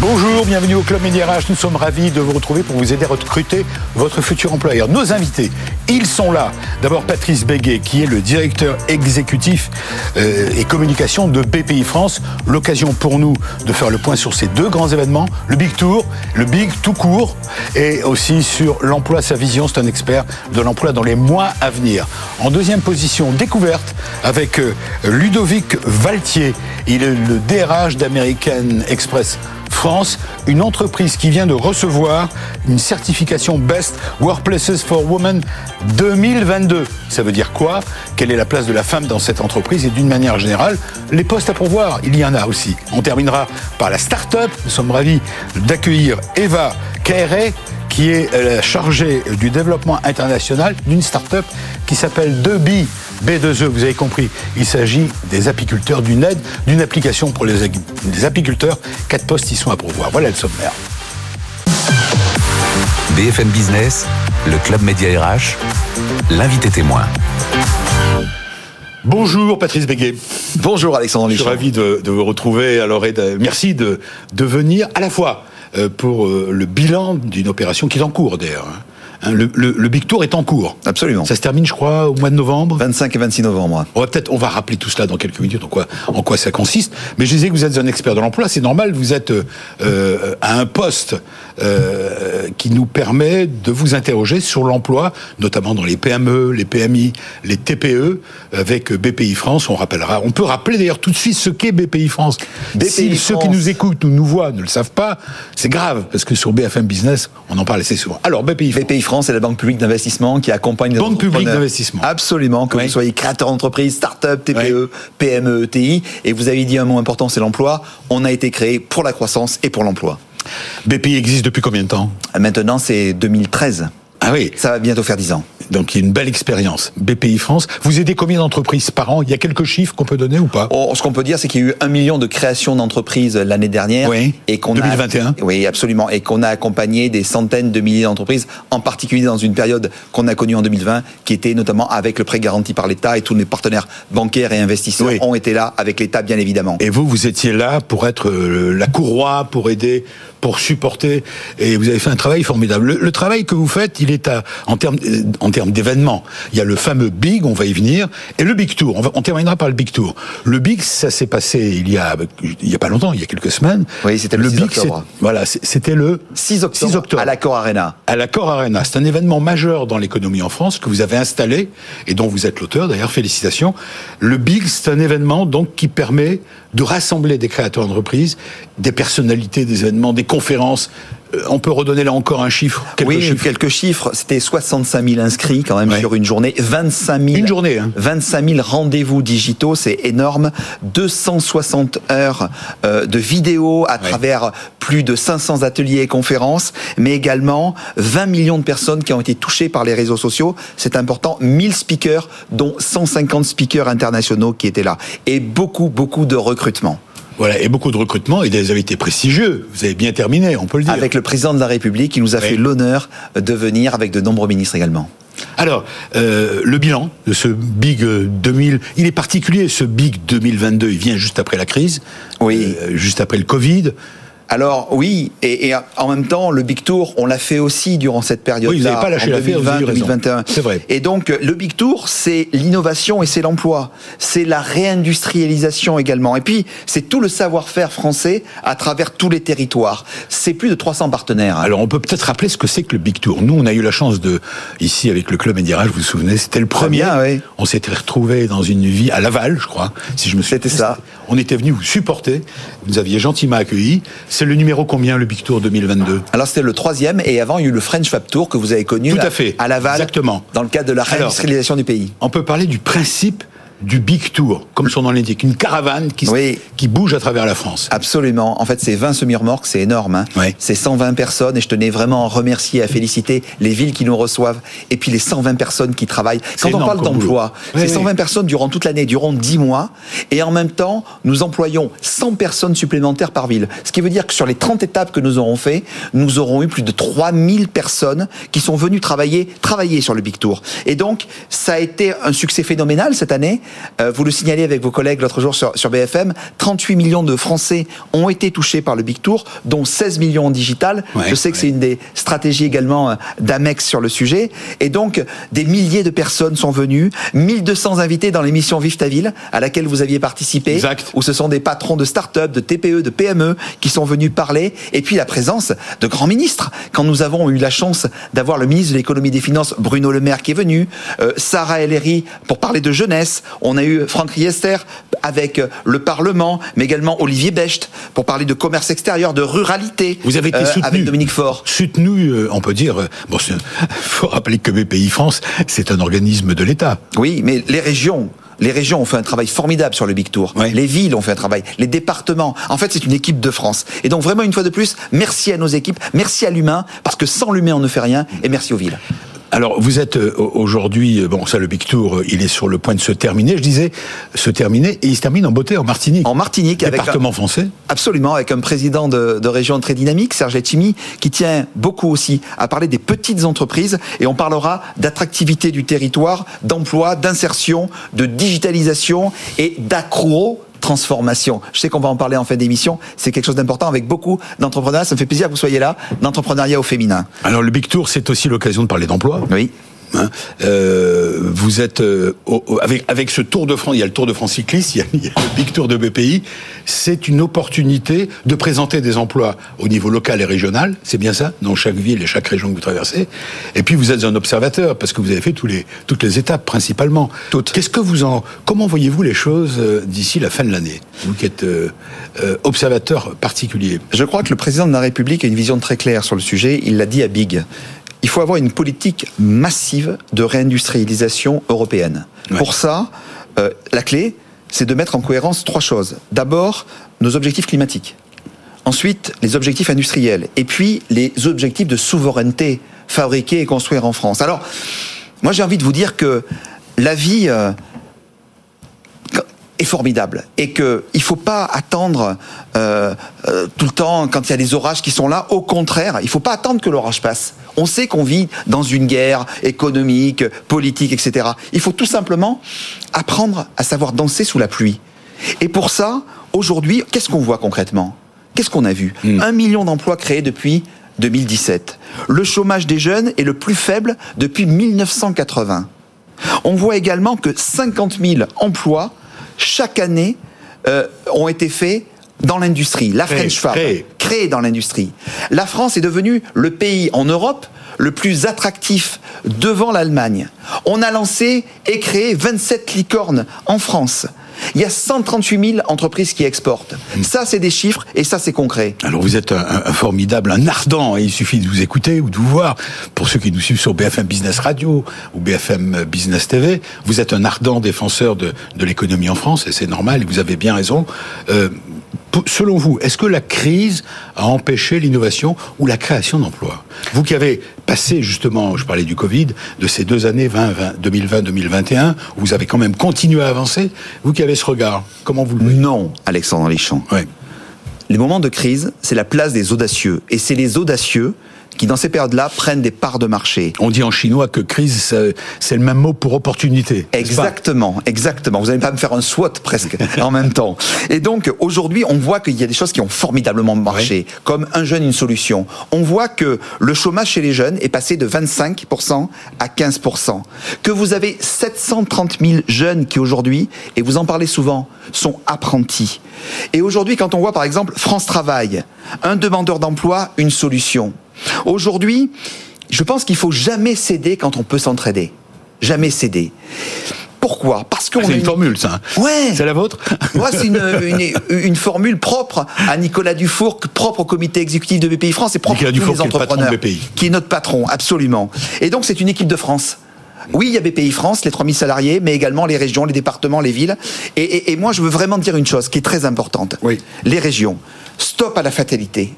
Bonjour, bienvenue au Club Média. Nous sommes ravis de vous retrouver pour vous aider à recruter votre futur employeur. Nos invités, ils sont là. D'abord Patrice Béguet, qui est le directeur exécutif euh, et communication de BPI France. L'occasion pour nous de faire le point sur ces deux grands événements, le Big Tour, le Big tout court, et aussi sur l'emploi, sa vision. C'est un expert de l'emploi dans les mois à venir. En deuxième position, découverte avec euh, Ludovic Valtier. Il est le DRH d'American Express France, une entreprise qui vient de recevoir une certification Best Workplaces for Women 2022. Ça veut dire quoi? Quelle est la place de la femme dans cette entreprise? Et d'une manière générale, les postes à pourvoir, il y en a aussi. On terminera par la start-up. Nous sommes ravis d'accueillir Eva Kéré, qui est la chargée du développement international d'une start-up qui s'appelle 2B. B2E, vous avez compris, il s'agit des apiculteurs, d'une aide, d'une application pour les, les apiculteurs. Quatre postes y sont à pourvoir. Voilà le sommaire. BFM Business, le club Média RH, l'invité témoin. Bonjour Patrice Béguet. Bonjour Alexandre Je suis ravi de, de vous retrouver. Alors, et de- merci de, de venir à la fois euh, pour euh, le bilan d'une opération qui est en cours d'ailleurs. Hein. Le, le- le Big Tour est en cours. Absolument. Ça se termine, je crois, au mois de novembre. 25 et 26 novembre. On va peut-être, on va rappeler tout cela dans quelques minutes en quoi, en quoi ça consiste. Mais je disais que vous êtes un expert de l'emploi, c'est normal. Vous êtes euh, euh, à un poste euh, qui nous permet de vous interroger sur l'emploi, notamment dans les PME, les PMI, les TPE, avec BPI France. On rappellera. On peut rappeler d'ailleurs tout de suite ce qu'est BPI France. BPI si ceux qui France. nous écoutent ou nous voient ne le savent pas, c'est grave parce que sur BFM Business, on en parle assez souvent. Alors BPI France. BPI France est la banque publique d'investissement qui accompagne les Banque publique d'investissement. Absolument, que Oui. vous soyez créateur d'entreprise, start-up, TPE, PME, TI. Et vous avez dit un mot important, c'est l'emploi. On a été créé pour la croissance et pour l'emploi. BPI existe depuis combien de temps? Maintenant, c'est 2013. Ah oui. Ça va bientôt faire 10 ans. Donc il y a une belle expérience. BPI France. Vous aidez combien d'entreprises par an? Il y a quelques chiffres qu'on peut donner ou pas? Oh, ce qu'on peut dire, c'est qu'il y a eu un million de créations d'entreprises l'année dernière. Oui. Et qu'on 2021. A, oui, absolument. Et qu'on a accompagné des centaines de milliers d'entreprises, en particulier dans une période qu'on a connue en 2020, qui était notamment avec le prêt garanti par l'État et tous les partenaires bancaires et investisseurs Oui. ont été là avec l'État, bien évidemment. Et vous, vous étiez là pour être euh, la courroie, pour aider, pour supporter, et vous avez fait un travail formidable. Le, le travail que vous faites, il est à, en termes euh, en termes d'événements. Il y a le fameux Big, on va y venir, et le Big Tour. On, va- on terminera par le Big Tour. Le Big, ça s'est passé il y a il y a pas longtemps, il y a quelques semaines. Oui, c'était le 6 Big, octobre. Voilà, c'était le 6 octobre, 6 octobre. à l'accord Arena. à l'Accor Arena. C'est un événement majeur dans l'économie en France que vous avez installé et dont vous êtes l'auteur. D'ailleurs, félicitations. Le Big, c'est un événement donc qui permet de rassembler des créateurs d'entreprises, des personnalités, des événements, des conférences. Euh, On peut redonner là encore un chiffre. quelques oui, chiffres. quelques chiffres. C'était 65 000 inscrits quand même Ouais. sur une journée. 25 000. Une journée, hein. 25 000 rendez-vous digitaux, c'est énorme. 260 heures euh, de vidéos à travers plus de 500 ateliers et conférences, mais également 20 millions de personnes qui ont été touchées par les réseaux sociaux. C'est important. 1000 speakers, dont 150 speakers internationaux qui étaient là. Et beaucoup, beaucoup de recrutement. Voilà, et beaucoup de recrutements et des invités prestigieux. Vous avez bien terminé, on peut le dire. Avec le président de la République qui nous a Oui. fait l'honneur de venir avec de nombreux ministres également. Alors, euh, le bilan de ce Big euh, 2000, il est particulier, ce Big 2022, il vient juste après la crise, Oui. euh, juste après le Covid. Alors oui, et, et en même temps, le Big Tour, on l'a fait aussi durant cette période-là, Oui, vous n'avez pas lâché en l'affaire, vous avez eu raison. 2021. C'est vrai. Et donc, le Big Tour, c'est l'innovation et c'est l'emploi. C'est la réindustrialisation également. Et puis, c'est tout le savoir-faire français à travers tous les territoires. C'est plus de 300 partenaires. hein. Alors, on peut peut-être rappeler ce que c'est que le Big Tour. Nous, on a eu la chance de, ici, avec le club Médirage, vous vous souvenez, c'était le premier. bien, oui. On s'était retrouvés dans une vie à Laval, je crois, si je me souviens. C'était ça. On était venus vous supporter. Vous nous aviez gentiment accueillis. C'est le numéro combien, le Big Tour 2022 Alors c'était le troisième, et avant il y a eu le French Fab Tour que vous avez connu Tout à, fait. à Laval, Exactement. dans le cadre de la réindustrialisation du pays. On peut parler du principe du Big Tour, comme son nom l'indique, une caravane qui, Oui. qui bouge à travers la France. Absolument. En fait, c'est 20 semi-remorques, c'est énorme. Hein. Ouais. C'est 120 personnes et je tenais vraiment à remercier, à féliciter les villes qui nous reçoivent et puis les 120 personnes qui travaillent. Quand on parle d'emploi, boulot. c'est Ouais, 120 personnes durant toute l'année, durant 10 mois et en même temps, nous employons 100 personnes supplémentaires par ville. Ce qui veut dire que sur les 30 étapes que nous aurons fait, nous aurons eu plus de 3000 personnes qui sont venues travailler, travailler sur le Big Tour. Et donc, ça a été un succès phénoménal cette année. Euh, vous le signalez avec vos collègues l'autre jour sur, sur BFM, 38 millions de Français ont été touchés par le Big Tour, dont 16 millions en digital. Ouais, Je sais que ouais. c'est une des stratégies également euh, d'Amex sur le sujet. Et donc, des milliers de personnes sont venues, 1200 invités dans l'émission Vive ta ville, à laquelle vous aviez participé, Exact. où ce sont des patrons de start-up, de TPE, de PME qui sont venus parler, et puis la présence de grands ministres. Quand nous avons eu la chance d'avoir le ministre de l'économie et des finances, Bruno Le Maire, qui est venu, euh, Sarah Ellery, pour parler de jeunesse, on a eu Franck Riester avec euh, le Parlement, mais également Olivier Becht, pour parler de commerce extérieur, de ruralité, Vous avez été euh, soutenu. avec Dominique Faure. Soutenu, euh, on peut dire. Bon, il faut rappeler que BPI France, c'est un organisme de l'État. Oui, mais les régions. Les régions ont fait un travail formidable sur le Big Tour. Les villes ont fait un travail. Les départements. En fait, c'est une équipe de France. Et donc, vraiment, une fois de plus, merci à nos équipes, merci à l'humain, parce que sans l'humain, on ne fait rien, et merci aux villes. Alors, vous êtes euh, aujourd'hui, euh, bon, ça, le Big Tour, euh, il est sur le point de se terminer. Je disais, se terminer, et il se termine en beauté en Martinique. En Martinique, avec département français. Absolument, avec un président de, de région très dynamique, Serge Etchimi, qui tient beaucoup aussi à parler des petites entreprises et on parlera d'attractivité du territoire, d'emploi, d'insertion, de digitalisation et d'accro transformation. Je sais qu'on va en parler en fin d'émission, c'est quelque chose d'important avec beaucoup d'entrepreneurs, ça me fait plaisir que vous soyez là, d'entrepreneuriat au féminin. Alors, le Big Tour, c'est aussi l'occasion de parler d'emploi. Oui. Hein, euh, vous êtes euh, au- avec avec ce Tour de France, il y a le Tour de France cycliste, il y a, il y a le Big Tour de BPI. C'est une opportunité de présenter des emplois au niveau local et régional. C'est bien ça, dans chaque ville et chaque région que vous traversez. Et puis vous êtes un observateur parce que vous avez fait tous les toutes les étapes principalement. Toutes. Qu'est-ce que vous en comment voyez-vous les choses euh, d'ici la fin de l'année Vous qui êtes euh, observateur particulier? Je crois que le président de la République a une vision très claire sur le sujet. Il l'a dit à Big. Il faut avoir une politique massive de réindustrialisation européenne. Ouais. Pour ça, euh, la clé, c'est de mettre en cohérence trois choses. D'abord, nos objectifs climatiques. Ensuite, les objectifs industriels. Et puis, les objectifs de souveraineté, fabriquer et construire en France. Alors, moi, j'ai envie de vous dire que la vie... euh, est formidable et que il faut pas attendre euh, euh, tout le temps quand il y a des orages qui sont là. Au contraire, il faut pas attendre que l'orage passe. On sait qu'on vit dans une guerre économique, politique, etc. Il faut tout simplement apprendre à savoir danser sous la pluie. Et pour ça, aujourd'hui, qu'est-ce qu'on voit concrètement? Qu'est-ce qu'on a vu? Un million d'emplois créés depuis 2017. Le chômage des jeunes est le plus faible depuis 1980. On voit également que 50 000 emplois chaque année euh, ont été faits dans l'industrie. La French Fab, créée dans l'industrie. La France est devenue le pays en Europe le plus attractif devant l'Allemagne. On a lancé et créé 27 licornes en France. Il y a 138 000 entreprises qui exportent. Ça, c'est des chiffres et ça, c'est concret. Alors vous êtes un, formidable, un ardent, et il suffit de vous écouter ou de vous voir. Pour ceux qui nous suivent sur BFM Business Radio ou BFM Business TV, vous êtes un ardent défenseur de, de l'économie en France, et c'est normal, et vous avez bien raison. Euh, selon vous, est-ce que la crise a empêché l'innovation ou la création d'emplois? Vous qui avez passé justement, je parlais du Covid, de ces deux années 20, 2020-2021, où vous avez quand même continué à avancer, vous qui avez ce regard, comment vous le voyez? Non, Alexandre Lichon. Ouais. Les moments de crise, c'est la place des audacieux. Et c'est les audacieux qui, dans ces périodes-là, prennent des parts de marché. On dit en chinois que crise, c'est- le même mot pour opportunité. Exactement, exactement. Vous n'allez pas me faire un SWOT presque en même temps. Et donc aujourd'hui, on voit qu'il y a des choses qui ont formidablement marché, comme un jeune une solution. On voit que le chômage chez les jeunes est passé de 25% à 15%. Que vous avez 730 000 jeunes qui aujourd'hui, et vous en parlez souvent, sont apprentis. Et aujourd'hui, quand on voit par exemple France Travail, un demandeur d'emploi, une solution. Aujourd'hui, je pense qu'il faut jamais céder quand on peut s'entraider. Jamais céder. Pourquoi? Parce qu'on C'est une, formule, ça. Ouais. C'est la vôtre? Ouais, c'est une, une, une, formule propre à Nicolas Dufour, propre au comité exécutif de BPI France et propre Nicolas à tous les entrepreneurs. Qui est, le patron de BPI. qui est notre patron, absolument. Et donc, c'est une équipe de France. Oui, il y a BPI France, les 3000 salariés, mais également les régions, les départements, les villes. Et, et, et moi, je veux vraiment dire une chose qui est très importante. Oui. Les régions. Stop à la fatalité.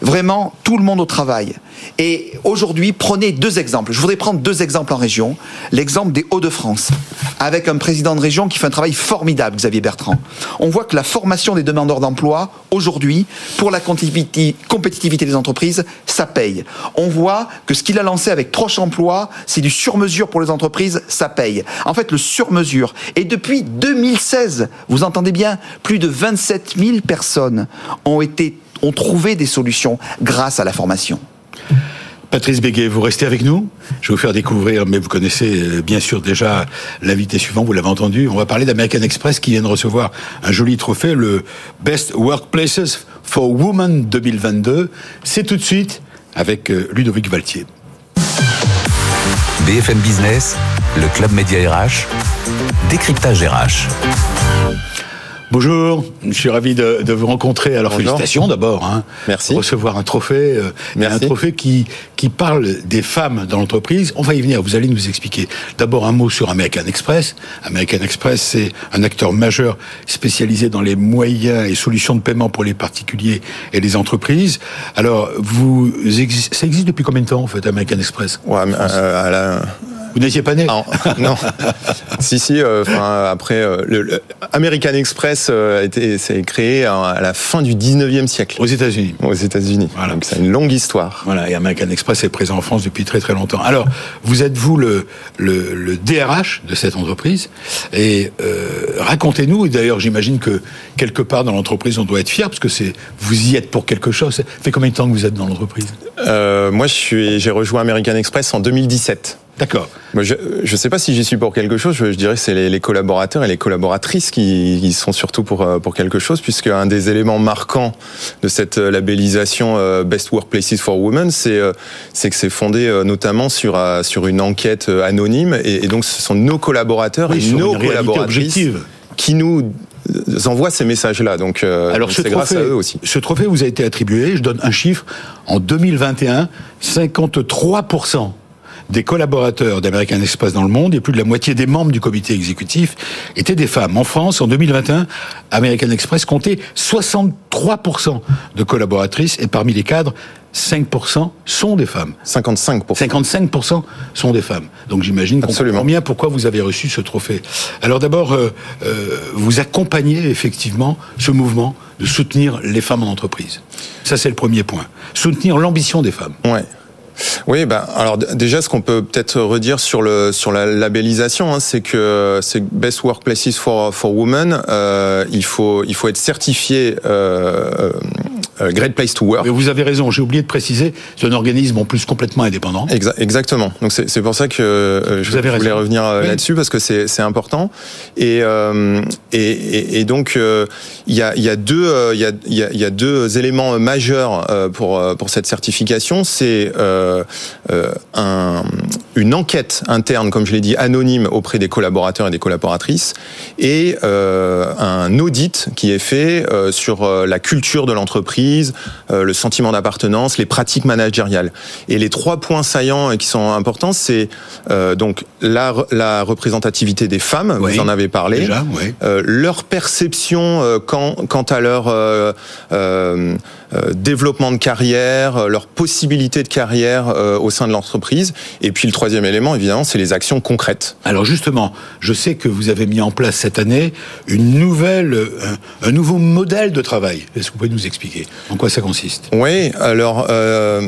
Vraiment, tout le monde au travail. Et aujourd'hui, prenez deux exemples. Je voudrais prendre deux exemples en région. L'exemple des Hauts-de-France, avec un président de région qui fait un travail formidable, Xavier Bertrand. On voit que la formation des demandeurs d'emploi, aujourd'hui, pour la compétitivité des entreprises, ça paye. On voit que ce qu'il a lancé avec Troche Emploi, c'est du sur-mesure pour les entreprises, ça paye. En fait, le sur-mesure. Et depuis 2016, vous entendez bien, plus de 27 000 personnes ont été ont trouvé des solutions grâce à la formation. Patrice Béguet, vous restez avec nous. Je vais vous faire découvrir, mais vous connaissez euh, bien sûr déjà l'invité suivant, vous l'avez entendu. On va parler d'American Express qui vient de recevoir un joli trophée, le Best Workplaces for Women 2022. C'est tout de suite avec euh, Ludovic Valtier. BFM Business, le Club Média RH, décryptage RH. Bonjour, je suis ravi de, de vous rencontrer. Alors Bonjour. félicitations d'abord. Hein, Merci. Recevoir un trophée, euh, Merci. un trophée qui qui parle des femmes dans l'entreprise. On va y venir. Vous allez nous expliquer. D'abord un mot sur American Express. American Express, c'est un acteur majeur spécialisé dans les moyens et solutions de paiement pour les particuliers et les entreprises. Alors vous ça existe depuis combien de temps en fait American Express? Ouais, mais, euh, à la- Vous n'étiez pas né Non, non. si, si. euh, après, euh, le, le American Express euh, s'est créé à, à la fin du 19e siècle Aux États-Unis. aux États-Unis. Voilà. Donc c'est une longue histoire. Voilà, et American Express est présent en France depuis très très longtemps. Alors, vous êtes vous le, le, le DRH de cette entreprise, et euh, racontez-nous, et d'ailleurs j'imagine que quelque part dans l'entreprise on doit être fier, parce que c'est vous y êtes pour quelque chose. Ça fait combien de temps que vous êtes dans l'entreprise? Euh, moi, je suis, j'ai rejoint American Express en 2017. D'accord. Je ne sais pas si j'y suis pour quelque chose. Je, je dirais que c'est les, les collaborateurs et les collaboratrices qui, qui sont surtout pour, euh, pour quelque chose, puisque un des éléments marquants de cette euh, labellisation euh, Best Workplaces for Women, c'est c'est que c'est fondé notamment sur, sur une enquête anonyme. Et, et donc, ce sont nos collaborateurs Oui, et sur nos collaboratrices qui nous envoient ces messages-là. Donc, euh, Alors donc ce c'est grâce à eux aussi. ce trophée vous a été attribué, je donne un chiffre, en 2021, 53% des collaborateurs d'American Express dans le monde et plus de la moitié des membres du comité exécutif étaient des femmes. En France, en 2021, American Express comptait 63% de collaboratrices et parmi les cadres, 5% sont des femmes. 55%. 55% sont des femmes. Donc j'imagine qu'on bien pourquoi vous avez reçu ce trophée. Alors d'abord, euh, euh, vous accompagnez effectivement ce mouvement de soutenir les femmes en entreprise. Ça c'est le premier point. Soutenir l'ambition des femmes. Ouais. Oui, ben alors déjà ce qu'on peut peut-être redire sur le sur la labellisation, hein, c'est que c'est Best Workplaces for for Women. euh, il faut il faut être certifié euh, euh, Great Place to Work. Mais vous avez raison, j'ai oublié de préciser, c'est un organisme en plus complètement indépendant. Exa- exactement. Donc c'est pour ça que euh, je, Vous voulais raison. revenir euh, Oui. là-dessus parce que c'est important. Et, euh, et et et donc euh, il y a y a deux euh, il y a y a, deux éléments majeurs euh, pour euh, pour cette certification. C'est euh, euh, un, une enquête interne, comme je l'ai dit, anonyme auprès des collaborateurs et des collaboratrices, et euh, un audit qui est fait euh, sur euh, la culture de l'entreprise, euh, le sentiment d'appartenance, les pratiques managériales. Et les trois points saillants qui sont importants, c'est euh, donc la, re- la représentativité des femmes, Oui, vous en avez parlé, déjà, oui. euh, leur perception euh, quant, à leur développement de carrière, euh, leur possibilité de carrière euh, au sein de l'entreprise. Et puis le troisième élément, évidemment, c'est les actions concrètes. Alors justement, je sais que vous avez mis en place cette année une nouvelle, euh, un, un nouveau modèle de travail. Est-ce que vous pouvez nous expliquer en quoi ça consiste? Oui, alors euh,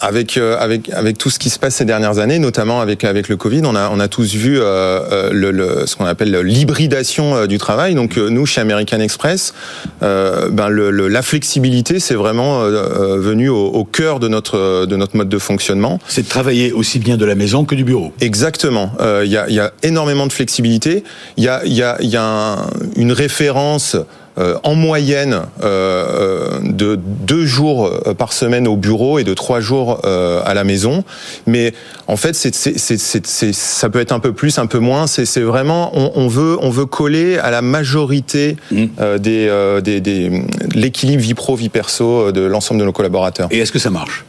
avec euh, avec avec tout ce qui se passe ces dernières années, notamment avec avec le Covid, on a on a tous vu euh, euh, le, le- ce qu'on appelle l'hybridation euh, du travail. Donc euh, nous chez American Express, euh, ben le, le- la flexibilité c'est vraiment euh, venu au, au cœur de notre de notre mode de fonctionnement. C'est de travailler aussi bien de la maison que du bureau. Exactement. Euh, Il y, a, il y a énormément de flexibilité. Il y a, il y a, il y a un- une référence en moyenne euh, de deux jours par semaine au bureau et de trois jours à la maison. Mais en fait, c'est, ça peut être un peu plus, un peu moins. C'est, vraiment, on, veut, on veut coller à la majorité mmh. des, des, des l'équilibre vie pro vie perso de l'ensemble de nos collaborateurs. Et est-ce que ça marche?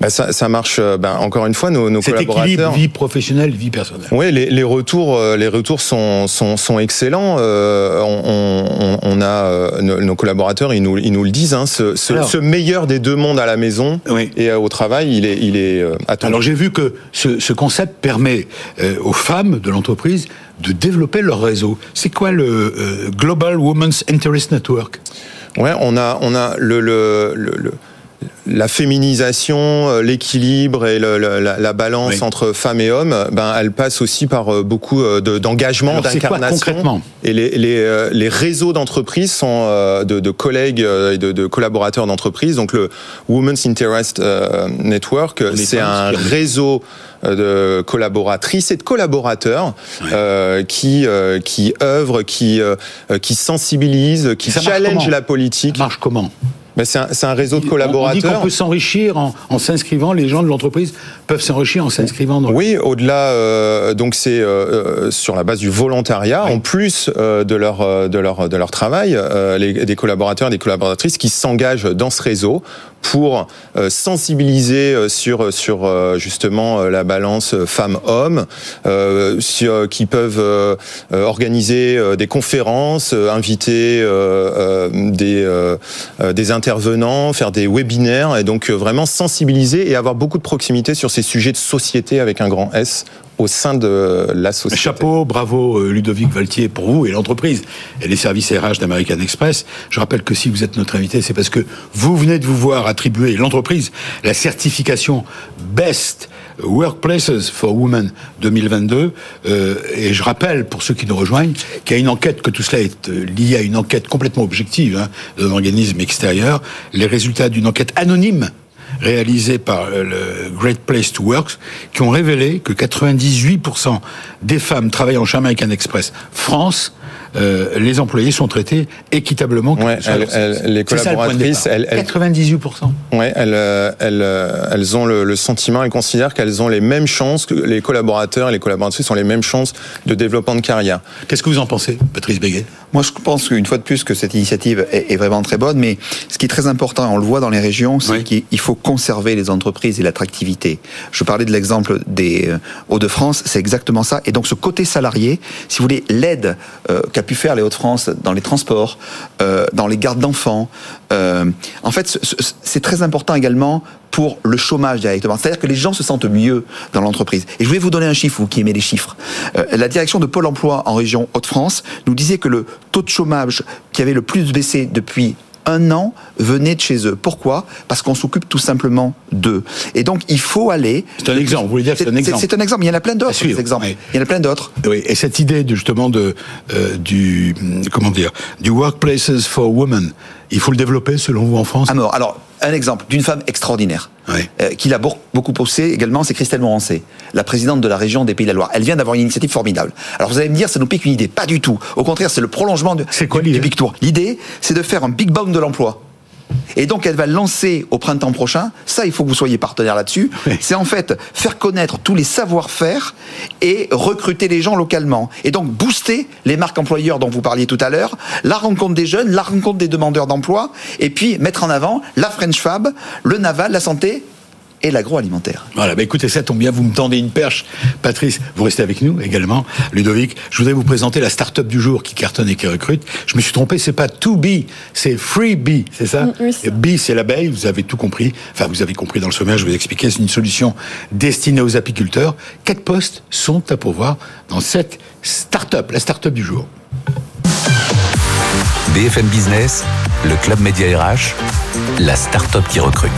Bah ça, ça, marche. Bah, encore une fois, nos, nos Cet collaborateurs. vie professionnelle, vie personnelle. Oui, les, les retours, euh, les retours sont, sont, sont excellents. Euh, on, on, a nos, collaborateurs, ils nous, ils nous le disent. Hein, ce, ce, ce, meilleur des deux mondes à la maison et au travail, il est, il est attendu. Alors j'ai vu que ce, ce concept permet aux femmes de l'entreprise de développer leur réseau. C'est quoi le Global Women's Interest Network? Ouais, on a, on a le, le, le la féminisation, euh, l'équilibre et le, la, la, balance entre femmes et hommes, ben elle passe aussi par euh, beaucoup euh, d'engagement, d'incarnation. Et les, les, les réseaux d'entreprises sont de, de, collègues et de, de collaborateurs d'entreprises. Donc le Women's Interest Network, c'est un réseau de collaboratrices et de collaborateurs euh, qui qui œuvrent, qui qui sensibilisent, qui challenge la politique. Ça marche comment c'est un, réseau de collaborateurs. On dit qu'on peut s'enrichir en, s'inscrivant. Les gens de l'entreprise peuvent s'enrichir en s'inscrivant. Dans... Oui, au-delà, euh, donc c'est euh, euh, sur la base du volontariat, en plus de leur de leur de leur travail, les, des collaborateurs, et des collaboratrices qui s'engagent dans ce réseau pour sensibiliser sur sur justement la balance femmes-hommes, qui peuvent organiser des conférences, inviter des intervenants, faire des webinaires et donc vraiment sensibiliser et avoir beaucoup de proximité sur ces sujets de société avec un grand S au sein de la société. Chapeau, bravo euh, Ludovic Valtier pour vous et l'entreprise et les services RH d'American Express. Je rappelle que si vous êtes notre invité, c'est parce que vous venez de vous voir attribuer l'entreprise la certification Best Workplaces for Women 2022. Euh, et je rappelle, pour ceux qui nous rejoignent, qu'il y a une enquête, que tout cela est euh, lié à une enquête complètement objective hein, d'un organisme extérieur, les résultats d'une enquête anonyme réalisés par le Great Place to Work, qui ont révélé que 98% des femmes travaillant chez American Express France euh, les employés sont traités équitablement. Ouais, les collaboratrices, elles, 98%. Ouais, elles, euh, elles, elles ont le, sentiment, elles considèrent qu'elles ont les mêmes chances que les collaborateurs et les collaboratrices ont les mêmes chances de développement de carrière. Qu'est-ce que vous en pensez, Patrice Béguet? Moi, je pense qu'une fois de plus que cette initiative est, est, vraiment très bonne, mais ce qui est très important, on le voit dans les régions, c'est qu'il faut conserver les entreprises et l'attractivité. Je parlais de l'exemple des euh, Hauts-de-France, c'est exactement ça. Et donc, ce côté salarié, si vous voulez, l'aide euh, qu'a pu faire les Hauts-de-France dans les transports, euh, dans les gardes d'enfants. Euh, en fait, c'est très important également pour le chômage directement. C'est-à-dire que les gens se sentent mieux dans l'entreprise. Et je vais vous donner un chiffre, vous qui aimez les chiffres. Euh, la direction de Pôle Emploi en région Hauts-de-France nous disait que le taux de chômage qui avait le plus baissé depuis un an venaient de chez eux. Pourquoi? Parce qu'on s'occupe tout simplement d'eux. Et donc, il faut aller. C'est un exemple. Vous voulez dire c'est un exemple C'est un exemple. Il y en a plein d'autres. exemples. Il y en a plein d'autres. Oui. Et cette idée de, justement de euh, du comment dire? Du workplaces for women, il faut le développer selon vous en France? Alors, alors un exemple d'une femme extraordinaire, euh, qui l'a beaucoup poussé également, c'est Christelle Morancé, la présidente de la région des Pays de la Loire. Elle vient d'avoir une initiative formidable. Alors vous allez me dire, ça nous pique une idée. Pas du tout. Au contraire, c'est le prolongement de, quoi, du, du Big Tour. L'idée, c'est de faire un Big Bang de l'emploi. Et donc elle va lancer au printemps prochain, ça il faut que vous soyez partenaire là-dessus, c'est en fait faire connaître tous les savoir-faire et recruter les gens localement. Et donc booster les marques employeurs dont vous parliez tout à l'heure, la rencontre des jeunes, la rencontre des demandeurs d'emploi, et puis mettre en avant la French Fab, le naval, la santé et l'agroalimentaire. Voilà, bah écoutez, ça tombe bien, vous me tendez une perche. Patrice, vous restez avec nous également. Ludovic, je voudrais vous présenter la start-up du jour qui cartonne et qui recrute. Je me suis trompé, c'est pas 2B, c'est Free Bee, c'est ça mm, oui, Bee, c'est l'abeille, vous avez tout compris. Enfin, vous avez compris dans le sommaire, je vais vous expliquer, c'est une solution destinée aux apiculteurs. Quatre postes sont à pourvoir dans cette start-up, la start-up du jour. BFM Business, le Club Média RH, la start-up qui recrute.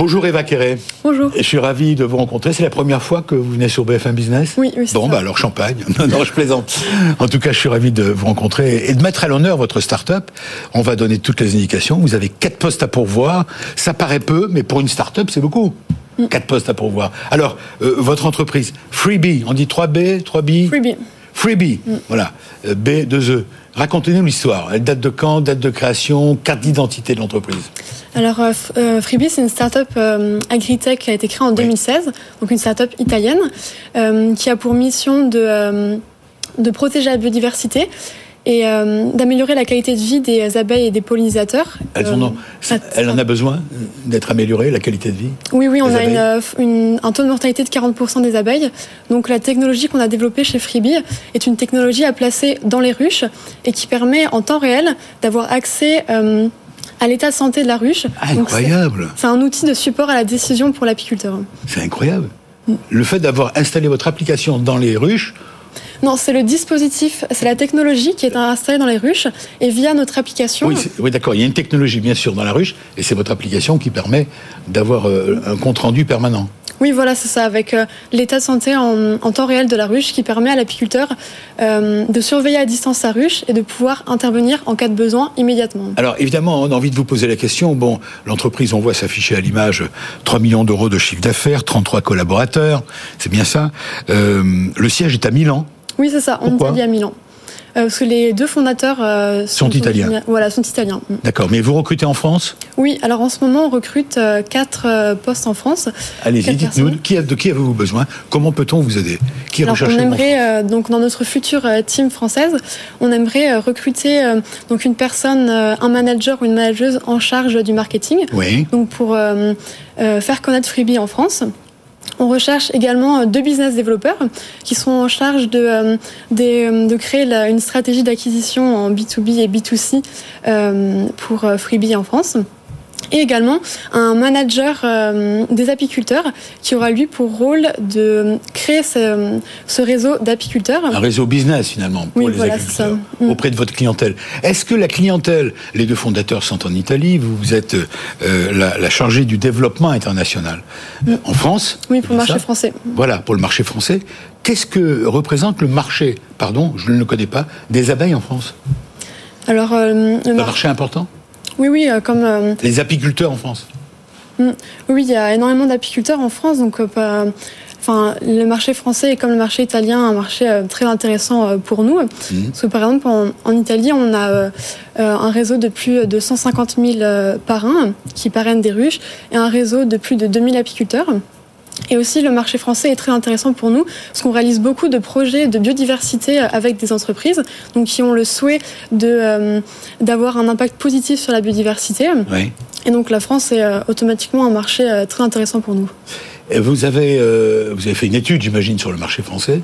Bonjour Eva Quéré. Bonjour. Je suis ravi de vous rencontrer. C'est la première fois que vous venez sur BFM Business Oui, oui. Bon, bah alors champagne. non, non, je plaisante. En tout cas, je suis ravi de vous rencontrer et de mettre à l'honneur votre start-up. On va donner toutes les indications. Vous avez quatre postes à pourvoir. Ça paraît peu, mais pour une start-up, c'est beaucoup. Mm. Quatre postes à pourvoir. Alors, euh, votre entreprise, Freebie, on dit 3B, 3B Freebie. Freebie, voilà, euh, B2E. Racontez-nous l'histoire. Elle date de quand Date de création Carte d'identité de l'entreprise Alors, euh, euh, Freebie, c'est une start-up euh, agritech qui a été créée en 2016, donc une start-up italienne, euh, qui a pour mission de, de protéger la biodiversité et euh, d'améliorer la qualité de vie des abeilles et des pollinisateurs. Elles Euh, en Elle en a besoin d'être améliorée, la qualité de vie Oui, oui, on a une, euh, une- un taux de mortalité de 40% des abeilles. Donc la technologie qu'on a développée chez Freebie est une technologie à placer dans les ruches et qui permet en temps réel d'avoir accès euh, à l'état de santé de la ruche. C'est- Incroyable C'est un outil de support à la décision pour l'apiculteur. C'est incroyable. Le fait d'avoir installé votre application dans les ruches, Non, c'est le dispositif, c'est la technologie qui est installée dans les ruches et via notre application. oui, d'accord, il y a une technologie bien sûr dans la ruche, et c'est votre application qui permet d'avoir euh, un compte rendu permanent. Oui, voilà, c'est ça, avec euh, l'état de santé en, en temps réel de la ruche qui permet à l'apiculteur euh, de surveiller à distance sa ruche et de pouvoir intervenir en cas de besoin immédiatement. Alors évidemment, on a envie de vous poser la question. Bon, l'entreprise, on voit s'afficher à l'image 3 millions d'euros de chiffre d'affaires, 33 collaborateurs, c'est bien ça. Euh, le siège est à Milan. Oui, c'est ça, en Pourquoi Italie à Milan. Euh, parce que les deux fondateurs euh, Sont italiens. Voilà, sont italiens. Mm. D'accord, mais vous recrutez en France? Oui, alors en ce moment, on recrute euh, quatre postes en France. Allez-y, dites-nous, qui de qui avez-vous besoin? Comment peut-on vous aider? Qui Alors, on aimerait donc dans notre future team française, on aimerait recruter donc une personne, un manager ou une manageuse en charge du marketing. Oui. Donc pour faire connaître Freebie en France. On recherche également euh, deux business développeurs qui sont en charge de, euh, euh, créer une stratégie d'acquisition en B2B et B2C euh, pour Freebie en France. Et également un manager euh, des apiculteurs qui aura lui pour rôle de créer ce, ce réseau d'apiculteurs. Un réseau business finalement pour Oui, les voilà. Mm. auprès de votre clientèle. Est-ce que la clientèle, les deux fondateurs sont en Italie, vous êtes euh, la, la chargée du développement international Euh, en France Oui, pour le marché ça français. Voilà, pour le marché français. Qu'est-ce que représente le marché, pardon, je ne le connais pas, des abeilles en France? Alors, euh, le mar- marché important? Oui, oui, euh, comme euh, Les apiculteurs en France Oui, il y a énormément d'apiculteurs en France, donc euh, pas- enfin, le marché français est comme le marché italien un marché très intéressant pour nous. Parce que par exemple, en, en Italie, on a un réseau de plus de 150 000 euh, parrains qui parrainent des ruches et un réseau de plus de 2000 apiculteurs. Et aussi, le marché français est très intéressant pour nous, parce qu'on réalise beaucoup de projets de biodiversité euh, avec des entreprises, donc qui ont le souhait de euh, d'avoir un impact positif sur la biodiversité. Oui. Et donc, la France est euh, automatiquement un marché euh, très intéressant pour nous. Et Vous avez, vous avez fait une étude, j'imagine, sur le marché français.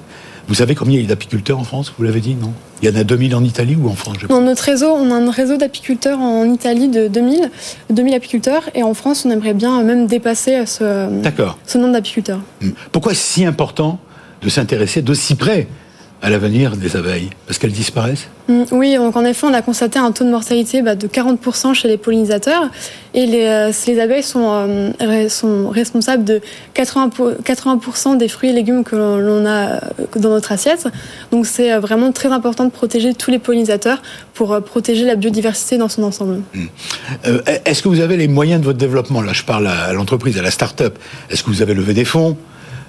Vous savez combien il y a d'apiculteurs en France Vous l'avez dit, non? Il y en a 2000 en Italie ou en France. Dans notre réseau, on a un réseau d'apiculteurs en Italie de 2000, 2000 apiculteurs, et en France, on aimerait bien même dépasser ce, D'accord. ce nombre d'apiculteurs. Hmm. Pourquoi c'est si important de s'intéresser d'aussi près à l'avenir des abeilles Parce qu'elles disparaissent? Mm, Oui, donc en effet, on a constaté un taux de mortalité bah, de 40% chez les pollinisateurs, et les, euh, les abeilles sont, euh, sont responsables de 80%, pour- 80 des fruits et légumes que l'on a euh, dans notre assiette. Donc c'est vraiment très important de protéger tous les pollinisateurs pour protéger la biodiversité dans son ensemble. Euh, Est-ce que vous avez les moyens de votre développement? Là, je parle à l'entreprise, à la start-up. Est-ce que vous avez levé des fonds?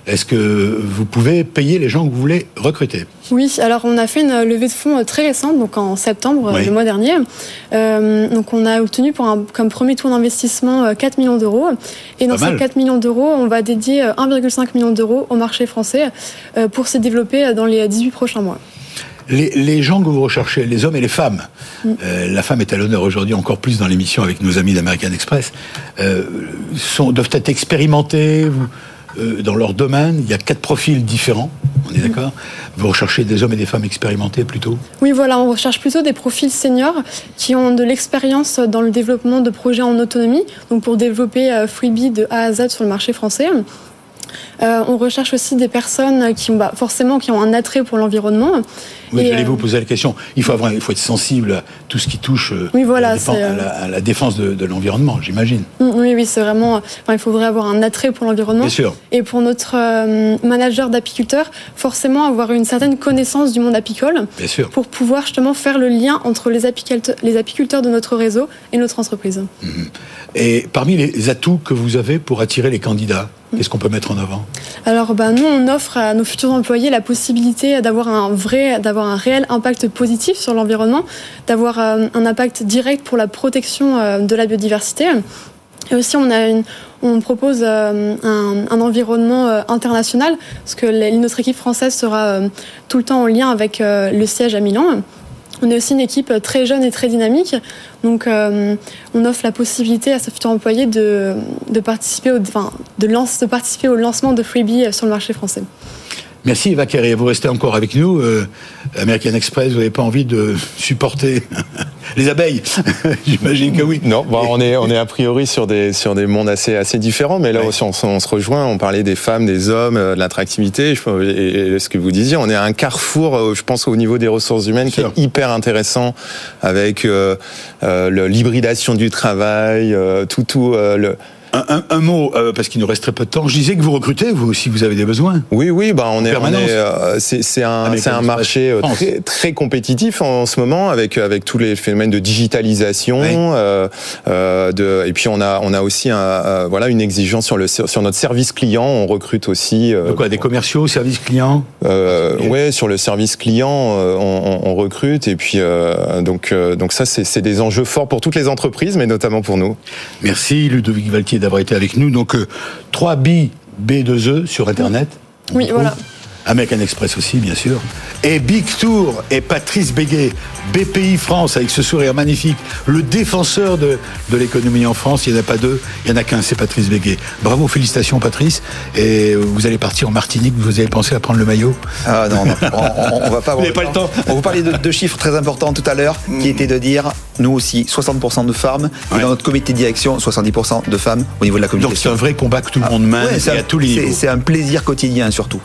Est-ce que vous pouvez payer les gens que vous voulez recruter? Oui, alors on a fait une levée de fonds euh, très récente, donc en septembre, euh, Oui. le mois dernier. Euh, donc on a obtenu pour un, comme premier tour d'investissement euh, 4 millions d'euros. Et dans ces 4 millions d'euros, on va dédier euh, 1,5 million d'euros au marché français pour se développer dans les 18 prochains mois. les, les gens que vous recherchez, les hommes et les femmes, euh, la femme est à l'honneur aujourd'hui encore plus dans l'émission avec nos amis d'American Express, euh, sont, doivent être expérimentés vous, euh, dans leur domaine. Il y a quatre profils différents, on est d'accord? Vous recherchez des hommes et des femmes expérimentés plutôt? Oui, voilà, on recherche plutôt des profils seniors qui ont de l'expérience dans le développement de projets en autonomie, donc pour développer euh, Freebie de A à Z sur le marché français. Euh, on recherche aussi des personnes qui ont bah, forcément qui ont un attrait pour l'environnement. Oui, j'allais euh, vous poser la question. Il faut, avoir, il faut être sensible à tout ce qui touche euh, Oui, voilà, à, la défense, c'est, à la- à la défense de, de l'environnement, j'imagine. Mm, Oui, oui, c'est vraiment. Enfin, il faudrait avoir un attrait pour l'environnement. Bien sûr. Et pour notre manager d'apiculteur, forcément avoir une certaine connaissance du monde apicole Bien sûr. pour pouvoir justement faire le lien entre les apiculteurs, les apiculteurs de notre réseau et notre entreprise. Et parmi les atouts que vous avez pour attirer les candidats, Qu'est-ce qu'on peut mettre en avant? Alors, bah, nous, on offre à nos futurs employés la possibilité d'avoir un vrai, d'avoir un réel impact positif sur l'environnement, d'avoir euh, un impact direct pour la protection euh, de la biodiversité. Et aussi, on, a on propose euh, un, environnement international, parce que notre équipe française sera tout le temps en lien avec le siège à Milan. On est aussi une équipe très jeune et très dynamique, donc euh, on offre la possibilité à ses futurs employés de, de participer, au, enfin, de, lance, de participer au lancement de Freebie sur le marché français. Merci Eva Carré, vous restez encore avec nous. Euh, American Express, vous n'avez pas envie de supporter les abeilles J'imagine que oui. Non, bon, on est on est a priori sur des sur des mondes assez assez différents, mais là aussi on, on, se rejoint. On parlait des femmes, des hommes, euh, de l'attractivité. Et, et, ce que vous disiez, on est à un carrefour, euh, je pense au niveau des ressources humaines, qui est hyper intéressant avec euh, euh, l'hybridation du travail, tout tout le un, un, un, mot, euh, parce qu'il nous reste très peu de temps. Je disais que vous recrutez, vous aussi, vous avez des besoins. Oui, oui, bah on est, euh, c'est un, c'est un marché euh, très, très compétitif en, ce moment avec avec tous les phénomènes de digitalisation. Oui. Euh, de, et puis on a on a aussi un, voilà une exigence sur le sur notre service client. On recrute aussi. de quoi, des commerciaux, service client. ouais, sur le service client, on, on, recrute et puis donc donc ça c'est des enjeux forts pour toutes les entreprises, mais notamment pour nous. Merci Ludovic Valtier d'avoir été avec nous. Donc, euh, 3 B, B2E sur Internet. Oui, voilà. American Express aussi, bien sûr. Et Big Tour et Patrice Béguet, BPI France, avec ce sourire magnifique, le défenseur de, de l'économie en France. Il n'y en a pas deux, il n'y en a qu'un, c'est Patrice Béguet. Bravo, félicitations Patrice. Et vous allez partir en Martinique, vous avez pensé à prendre le maillot? Ah non, non on, on, va pas. vous n'avez pas le temps. On vous parlait de deux chiffres très importants tout à l'heure, qui étaient de dire, nous aussi, 60% de femmes, ouais. et dans notre comité de direction, 70% de femmes au niveau de la communication. Donc c'est un vrai combat que tout le monde mène ouais, et à tous les niveaux. C'est un plaisir quotidien surtout.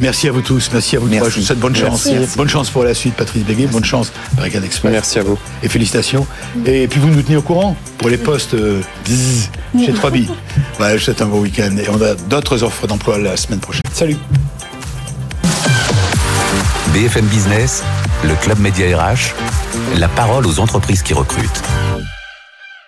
Merci à vous tous, merci à vous merci. trois. Je vous souhaite bonne chance. Merci. Bonne chance pour la suite, Patrice Béguet. Bonne chance, American Express. Merci à vous. Et félicitations. Et puis vous nous tenez au courant pour les postes euh, chez 3B. Voilà, je vous souhaite un bon week-end. Et on a d'autres offres d'emploi la semaine prochaine. Salut. BFM Business, le Club Média RH, la parole aux entreprises qui recrutent.